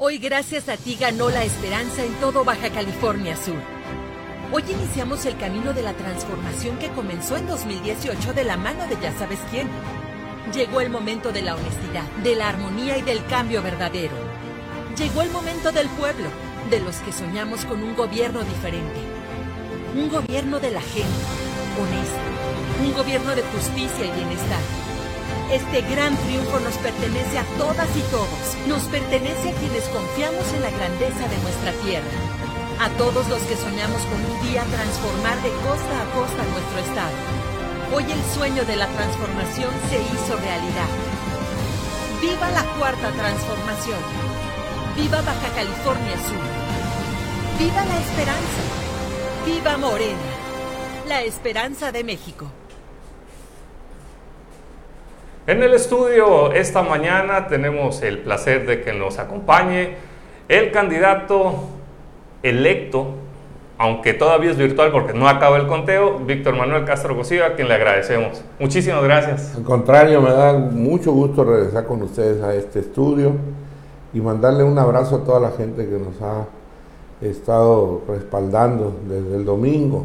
Hoy gracias a ti ganó la esperanza en todo Baja California Sur. Hoy iniciamos el camino de la transformación que comenzó en 2018 de la mano de ya sabes quién. Llegó el momento de la honestidad, de la armonía y del cambio verdadero. Llegó el momento del pueblo, de los que soñamos con un gobierno diferente. Un gobierno de la gente, honesto. Un gobierno de justicia y bienestar. Este gran triunfo nos pertenece a todas y todos. Nos pertenece a quienes confiamos en la grandeza de nuestra tierra. A todos los que soñamos con un día transformar de costa a costa nuestro estado. Hoy el sueño de la transformación se hizo realidad. ¡Viva la cuarta transformación! ¡Viva Baja California Sur! ¡Viva la esperanza! ¡Viva Morena! La esperanza de México. En el estudio esta mañana tenemos el placer de que nos acompañe el candidato electo, aunque todavía es virtual porque no acaba el conteo, Víctor Manuel Castro Cosío, a quien le agradecemos. Muchísimas gracias. Al contrario, me da mucho gusto regresar con ustedes a este estudio y mandarle un abrazo a toda la gente que nos ha estado respaldando desde el domingo,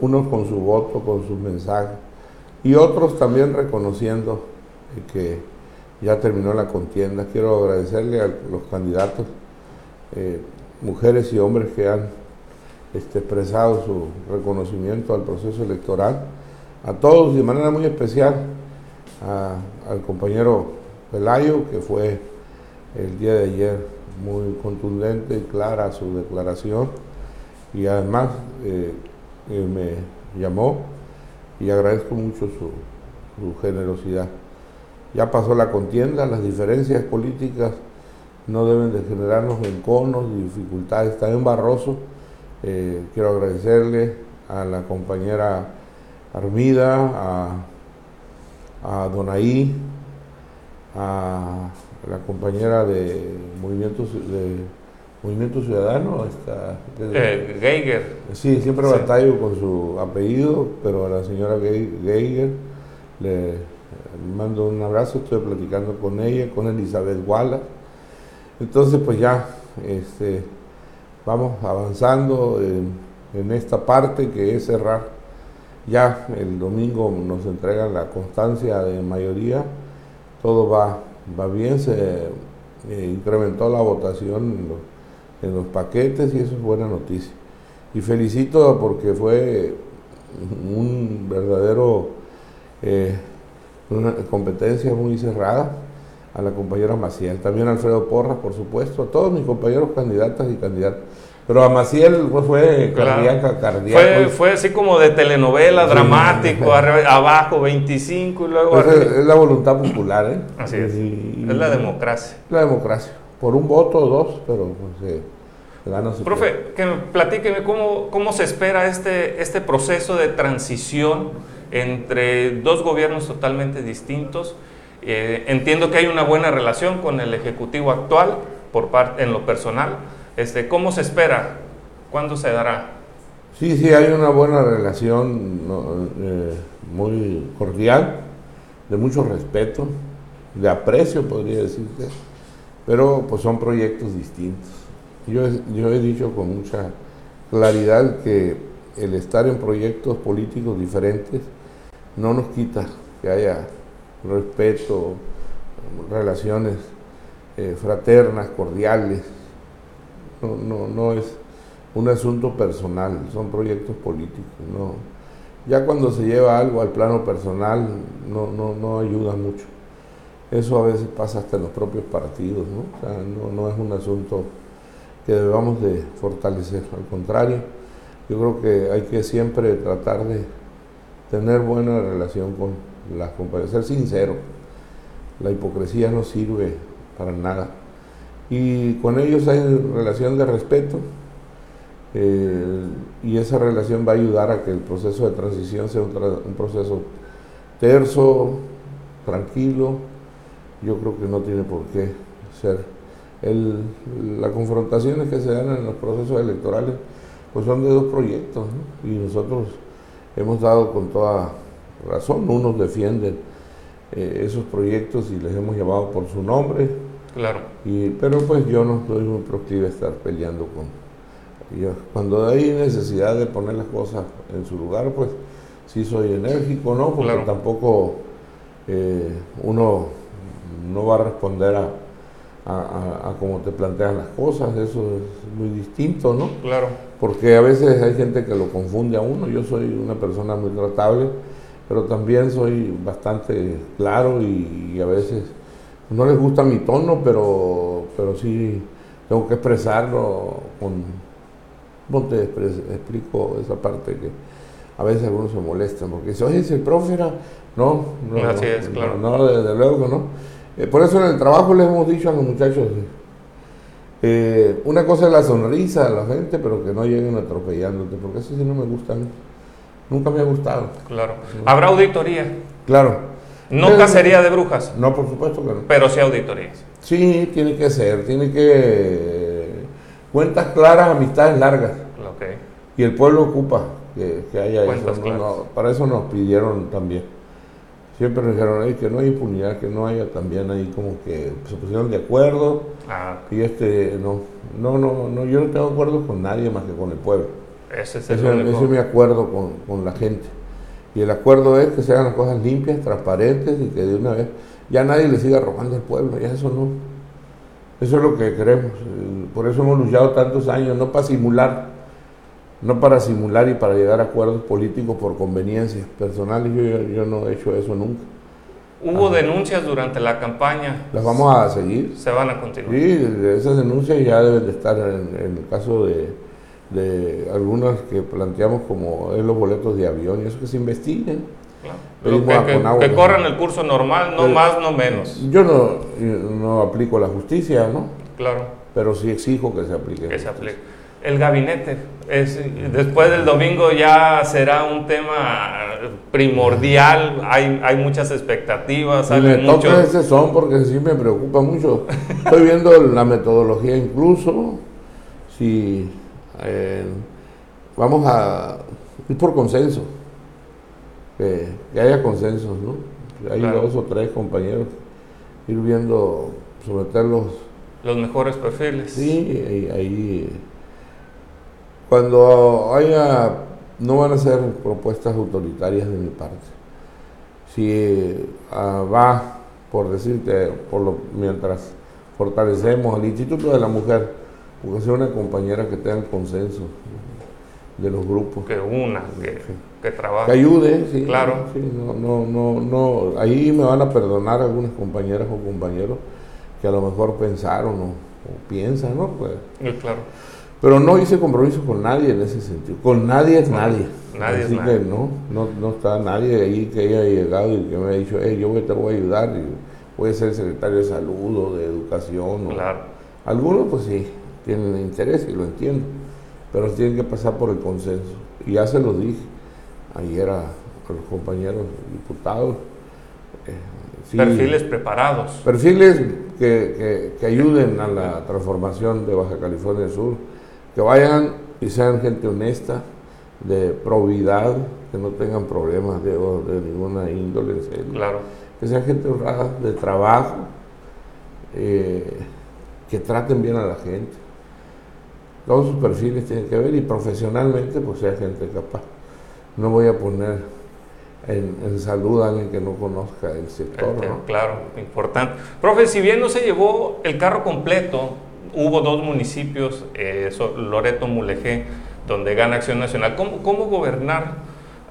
unos con su voto, con sus mensajes, y otros también reconociendo que ya terminó la contienda. Quiero agradecerle a los candidatos, eh, mujeres y hombres que han este, expresado su reconocimiento al proceso electoral, a todos de manera muy especial al compañero Pelayo, que fue el día de ayer muy contundente y clara su declaración, y además eh, eh, me llamó y agradezco mucho su generosidad. Ya pasó la contienda, las diferencias políticas no deben de generarnos enconos dificultades. Está en Barroso, eh, quiero agradecerle a la compañera Armida, a, a Donaí, a la compañera de Movimiento, de Movimiento Ciudadano, está, eh, Geiger. Sí, siempre batallo con su apellido, pero a la señora Geiger le mando un abrazo, estoy platicando con ella, con Elizabeth Wallace. Entonces, pues ya este, vamos avanzando en, esta parte que es cerrar. Ya el domingo nos entregan la constancia de mayoría, todo va, va bien, se eh, incrementó la votación en los, paquetes y eso es buena noticia. Y felicito porque fue un verdadero eh, una competencia muy cerrada a la compañera Maciel, también a Alfredo Porras, por supuesto, a todos mis compañeros candidatas y candidatos. Pero a Maciel pues, fue cardíaca, cardíaco. Fue, así como de telenovela, dramático, abajo 25 y luego... Pues es, la voluntad popular, ¿eh? Así es. es la democracia. La democracia. Por un voto o dos, pero pues eh, su Profe, que me platíqueme cómo, cómo se espera este, este proceso de transición entre dos gobiernos totalmente distintos. Eh, entiendo que hay una buena relación con el Ejecutivo actual por parte, en lo personal. Este, ¿Cómo se espera? ¿Cuándo se dará? Sí, sí, hay una buena relación eh, muy cordial, de mucho respeto, de aprecio, podría decirte, pero pues son proyectos distintos. Yo, he dicho con mucha claridad que el estar en proyectos políticos diferentes no nos quita que haya respeto, relaciones eh, fraternas, cordiales. No, no, es un asunto personal, son proyectos políticos. No. Ya cuando se lleva algo al plano personal no, no, no ayuda mucho. Eso a veces pasa hasta en los propios partidos, ¿no? O sea, no, no es un asunto que debamos de fortalecer, al contrario, yo creo que hay que siempre tratar de tener buena relación con las compañías, ser sincero. La hipocresía no sirve para nada. Y con ellos hay relación de respeto eh, y esa relación va a ayudar a que el proceso de transición sea un, proceso terso, tranquilo. Yo creo que no tiene por qué ser. El, las confrontaciones que se dan en los procesos electorales pues son de dos proyectos y nosotros hemos dado con toda razón, unos defienden eh, esos proyectos y les hemos llamado por su nombre, Claro. Y, pero pues yo no estoy muy proclive a estar peleando con... Yo, cuando hay necesidad de poner las cosas en su lugar, pues sí soy enérgico, ¿no? Porque Claro. tampoco eh, uno no va a responder a, a, a- a cómo te plantean las cosas, eso es muy distinto, ¿no? Claro. Porque a veces hay gente que lo confunde a uno. Yo soy una persona muy tratable, pero también soy bastante claro y, y a veces no les gusta mi tono, pero, pero sí tengo que expresarlo con... ¿Cómo te explico esa parte que a veces algunos se molestan? Porque dicen, oye, si el profe era... No, no, Así no, es, claro. No, desde luego que no. Eh, por eso en el trabajo les hemos dicho a los muchachos, eh, una cosa es la sonrisa de la gente, pero que no lleguen atropellándote, porque eso sí no me gusta. a. Nunca me ha gustado. Claro. ¿Habrá auditoría? Claro. No Pero- cacería de brujas, No, por supuesto que no. pero sí auditorías. Sí, tiene que ser, tiene que... Cuentas claras, amistades largas. Ok. Y el pueblo ocupa que, que haya Cuentas eso. ¿no? claras. No, para eso nos pidieron también. Siempre nos dijeron "Ey, que no hay impunidad, que no haya también ahí como que se pusieron de acuerdo. Ah, Y este, no, no, no, no, yo no tengo acuerdo con nadie más que con el pueblo. ese es el Ese, único. ese es mi acuerdo con, con la gente. Y el acuerdo es que se hagan las cosas limpias, transparentes y que de una vez ya nadie le siga robando al pueblo, ya eso no. Eso es lo que queremos. Por eso hemos luchado tantos años, no para simular, no para simular y para llegar a acuerdos políticos por conveniencias personales. Yo, yo, yo no he hecho eso nunca. Hubo denuncias durante la campaña. Las vamos a seguir. Se van a continuar. Sí, esas denuncias ya deben de estar en, en el caso de, de algunas que planteamos como es los boletos de avión y eso que se investiguen. Claro. Que, que- que que- corran el curso normal, no Pero- más, no menos. Yo no, no aplico la justicia, ¿no? Claro, Pero sí exijo que se aplique. que se aplique. El gabinete, es, después del domingo ya será un tema primordial, hay, hay muchas expectativas, Y me toca ese son porque sí me preocupa mucho. Estoy viendo la metodología incluso, si eh, vamos a ir por consenso, que, que haya consensos, ¿no? Hay Claro. dos o tres compañeros, ir viendo, someterlos Los mejores perfiles. Sí, ahí, cuando haya, no van a ser propuestas autoritarias de mi parte. Si ah, va, por decirte, por lo, mientras fortalecemos el Instituto de la Mujer, porque sea una compañera que tenga el consenso de los grupos. Que una, que, que Que trabaje. ayude, sí. Claro. sí, no, no, no, no, ahí me van a perdonar algunas compañeras o compañeros que a lo mejor pensaron o, o piensan, ¿no? Pues, claro. Pero no hice compromiso con nadie en ese sentido. Con nadie es nadie. nadie es Así nadie. que no, no, no está nadie ahí que haya llegado y que me haya dicho, hey, yo te voy a ayudar y voy a ser secretario de salud o de educación. o- Claro. Algunos pues sí, tienen interés y lo entiendo, pero tienen que pasar por el consenso. Y ya se lo dije ayer a, a los compañeros diputados. eh, sí, Perfiles preparados. perfiles que, que- que ayuden a la transformación de Baja California Sur, que vayan y sean gente honesta, de probidad, que no tengan problemas de, de ninguna índole, serio. Claro. que sean gente honrada, de trabajo, eh, que traten bien a la gente. Todos sus perfiles tienen que ver y profesionalmente pues sea gente capaz. No voy a poner en, en salud a alguien que no conozca el sector. Este, ¿no? Claro, importante. Profe, si bien no se llevó el carro completo, hubo dos municipios, eh, Loreto, Mulegé, donde gana Acción Nacional. ¿Cómo, cómo gobernar?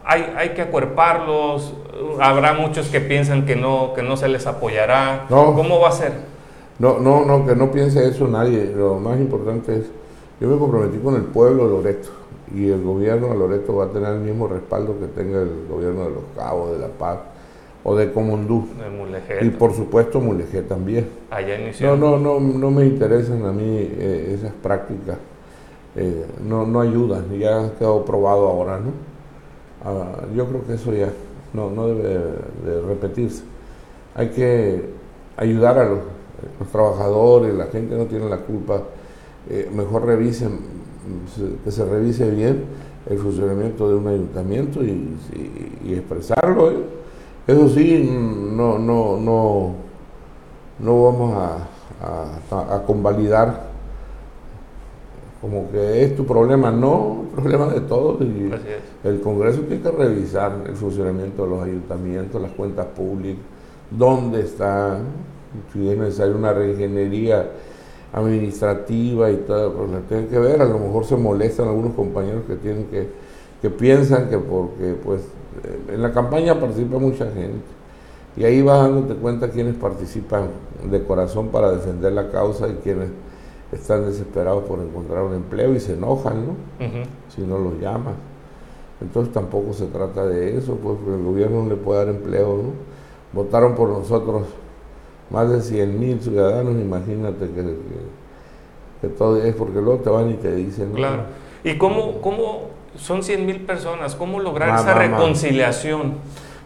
Hay, hay que acuerparlos, habrá muchos que piensan que no, que no se les apoyará. No. ¿Cómo va a ser? No, no, no, que no piense eso nadie. Lo más importante es, yo me comprometí con el pueblo de Loreto y el gobierno de Loreto va a tener el mismo respaldo que tenga el gobierno de Los Cabos, de La Paz o de Comondú. De Mulegé, Y por supuesto Mulegé también. allá inició. No, no, no, no me interesan a mí eh, esas prácticas. Eh, no, no ayudan, ya ha quedado probado ahora, ¿no? Ah, yo creo que eso ya no, no debe de repetirse. Hay que ayudar a los, los trabajadores, la gente no tiene la culpa. Eh, mejor revisen, se- que se revise bien el funcionamiento de un ayuntamiento y, y- y expresarlo. Eso sí, no, no, no, no vamos a, a, convalidar. Como que es tu problema, no, el problema de todos. Y el Congreso tiene que revisar el funcionamiento de los ayuntamientos, las cuentas públicas, dónde está, si es necesaria una reingeniería administrativa y todo, pues la tienen que ver, a lo mejor se molestan algunos compañeros que tienen que, que piensan que porque pues en la campaña participa mucha gente y ahí vas dándote cuenta quienes participan de corazón para defender la causa y quienes están desesperados por encontrar un empleo y se enojan, ¿no? Si no los llaman. Entonces tampoco se trata de eso, pues el gobierno no le puede dar empleo, ¿no? Votaron por nosotros más de 100 mil ciudadanos, imagínate que, que, todo es porque luego te van y te dicen. Claro. ¿Y cómo, cómo son 100 mil personas? ¿Cómo lograr esa reconciliación?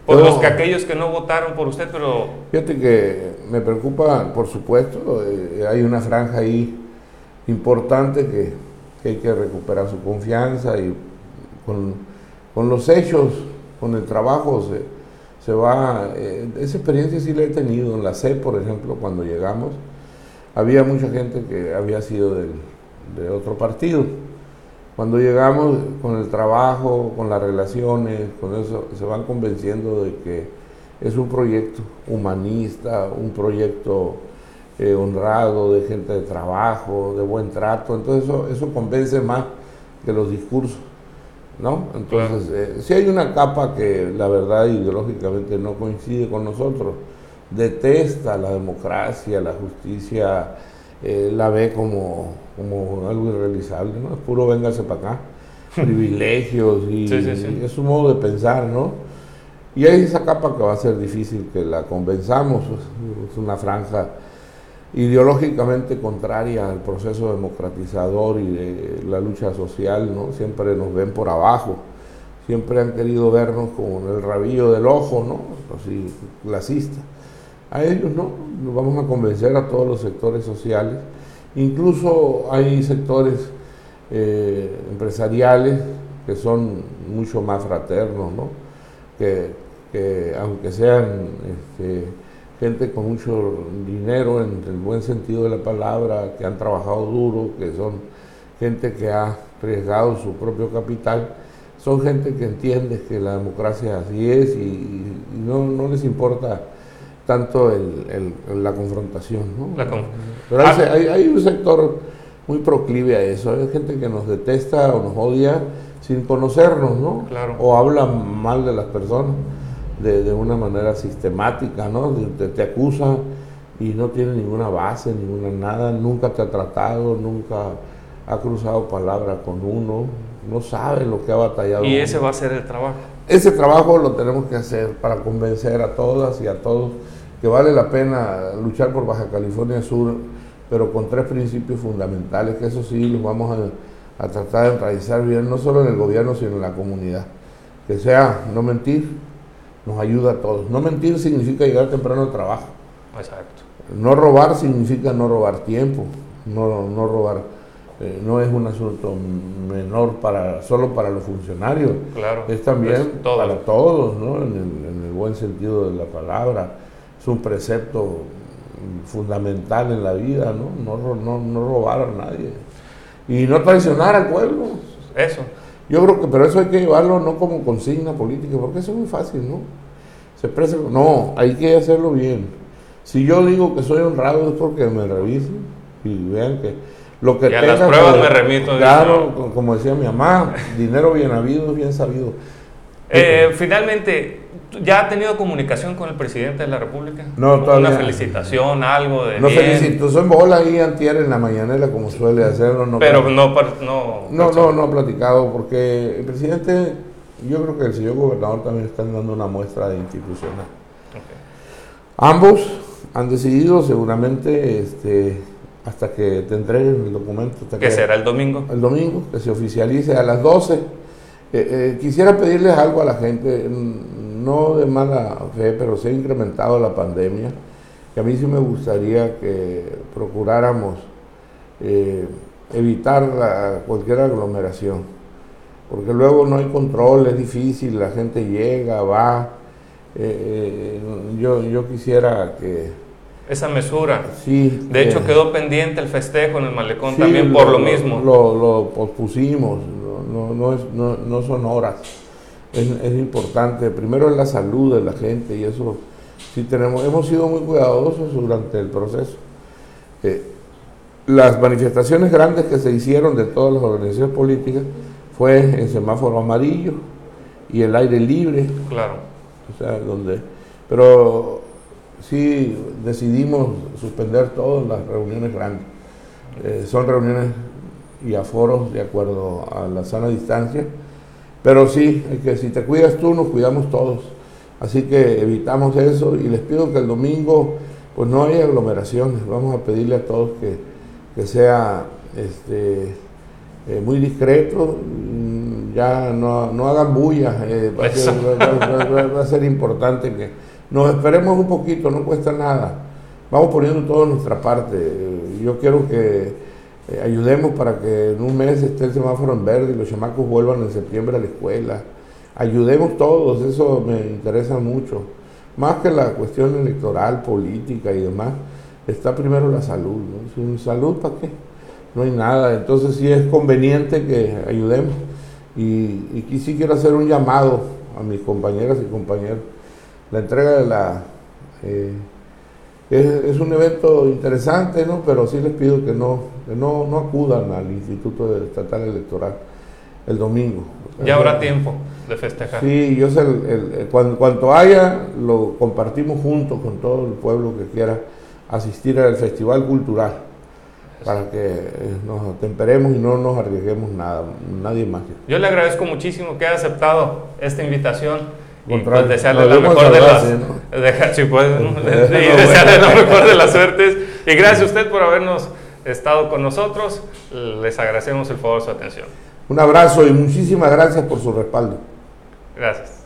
Por los que aquellos que no votaron por usted, pero... Fíjate que me preocupa, por supuesto, eh, hay una franja ahí importante que, hay que recuperar su confianza y con, con los hechos, con el trabajo se se va, eh, esa experiencia sí la he tenido en la C, por ejemplo, cuando llegamos, había mucha gente que había sido de otro partido. Cuando llegamos con el trabajo, con las relaciones, con eso, se van convenciendo de que es un proyecto humanista, un proyecto eh, honrado, de gente de trabajo, de buen trato. Entonces eso, eso convence más que los discursos. ¿no? Entonces, eh, si hay una capa que la verdad ideológicamente no coincide con nosotros, detesta la democracia, la justicia, eh, la ve como, como algo irrealizable, ¿no? Es puro véngase para acá, privilegios y, es un modo de pensar, ¿no? Y hay esa capa que va a ser difícil que la convenzamos, es una franja ideológicamente contraria al proceso democratizador y de la lucha social, ¿no? Siempre nos ven por abajo, siempre han querido vernos con el rabillo del ojo, ¿no? Así, clasista. A ellos no, nos vamos a convencer a todos los sectores sociales, incluso hay sectores eh, empresariales que son mucho más fraternos, ¿no? Que, que aunque sean este, gente con mucho dinero en el buen sentido de la palabra, que han trabajado duro, que son gente que ha arriesgado su propio capital, son gente que entiende que la democracia así es y, no, les importa tanto la confrontación. Pero ah. hay, hay, un sector muy proclive a eso, hay gente que nos detesta o nos odia sin conocernos, ¿no? O habla mal de las personas de, una manera sistemática, ¿no? Te, te, acusa y no tiene ninguna base, ninguna nada, nunca te ha tratado, nunca ha cruzado palabra con uno, no sabe lo que ha batallado. Y ese va a ser el trabajo. Ese trabajo lo tenemos que hacer para convencer a todas y a todos que vale la pena luchar por Baja California Sur, pero con tres principios fundamentales, que eso sí los vamos a, a tratar de enraizar bien, no solo en el gobierno, sino en la comunidad. Que sea no mentir, nos ayuda a todos. No mentir significa llegar temprano al trabajo. Exacto. No robar significa no robar tiempo, no, no robar, eh, no es un asunto menor para solo para los funcionarios, claro, es también para todos, ¿no? En el, en el, buen sentido de la palabra. Es un precepto fundamental en la vida, ¿no? No, no, no robar a nadie. Y no traicionar al pueblo. Eso. Yo creo que, pero eso hay que llevarlo no como consigna política, porque eso es muy fácil, ¿no? Se expresa, no, hay que hacerlo bien. Si yo digo que soy honrado es porque me revisen y vean que lo que y a las pruebas me remito. Claro, como decía mi mamá, dinero bien habido, bien sabido. Eh, finalmente, ¿Ya ha tenido comunicación con el presidente de la República? No, todavía. Una felicitación, algo de. No felicito, soy bola ahí antier en la mañanera, como suele hacerlo. No Pero no, no. No, no, no ha platicado, porque el presidente, yo creo que el señor gobernador también están dando una muestra de institucional. Ambos han decidido seguramente este, hasta que te entreguen el documento. ¿Qué será el domingo? El domingo, que se oficialice a las 12. Eh, eh, quisiera pedirles algo a la gente no de mala fe, pero se ha incrementado la pandemia, y a mí sí me gustaría que procuráramos eh, evitar cualquier aglomeración, porque luego no hay control, es difícil, la gente llega, va. Eh, eh, yo, yo quisiera que esa mesura. Sí. De hecho, eh, quedó pendiente el festejo en el malecón sí, también por lo, mismo. Lo, lo pospusimos, no, no, no, es- no- no son horas. Es, es importante. Primero es la salud de la gente y eso sí tenemos. Hemos sido muy cuidadosos durante el proceso. Eh, las manifestaciones grandes que se hicieron de todas las organizaciones políticas fue en semáforo amarillo y el aire libre, Claro. o sea, donde, pero sí decidimos suspender todas las reuniones grandes. Eh, son reuniones y aforos de acuerdo a la sana distancia, pero sí, que si te cuidas tú, nos cuidamos todos. Así que evitamos eso y les pido que el domingo pues no haya aglomeraciones. Vamos a pedirle a todos que, que sea este, eh, muy discreto, mm, ya no, no hagan bulla, eh, va, a ser, va- va- va- va a ser importante que nos esperemos un poquito, no cuesta nada. Vamos poniendo todo de nuestra parte. Yo quiero que eh, ayudemos para que en un mes esté el semáforo en verde y los chamacos vuelvan en septiembre a la escuela. Ayudemos todos, eso me interesa mucho. Más que la cuestión electoral, política y demás, está primero la salud. ¿no? Sin salud, ¿para qué? No hay nada. Entonces sí es conveniente que ayudemos. Y, aquí sí quiero hacer un llamado a mis compañeras y compañeros. La entrega de la... eh, es, es un evento interesante, ¿no? Pero sí les pido que no, que no, no acudan al Instituto Estatal Electoral el domingo. Ya habrá tiempo de festejar. Sí, yo sé, el- el- el- cuando, cuanto haya, lo compartimos juntos con todo el pueblo que quiera asistir al Festival Cultural, para que eh, nos atemperemos y no nos arriesguemos nada, nadie más. Yo le agradezco muchísimo que haya aceptado esta invitación y pues, desearle vemos mejor de las sí, pues, y desearle la mejor de las suertes y gracias a usted por habernos estado con nosotros. Les agradecemos el favor de su atención. Un abrazo y muchísimas gracias por su respaldo. Gracias.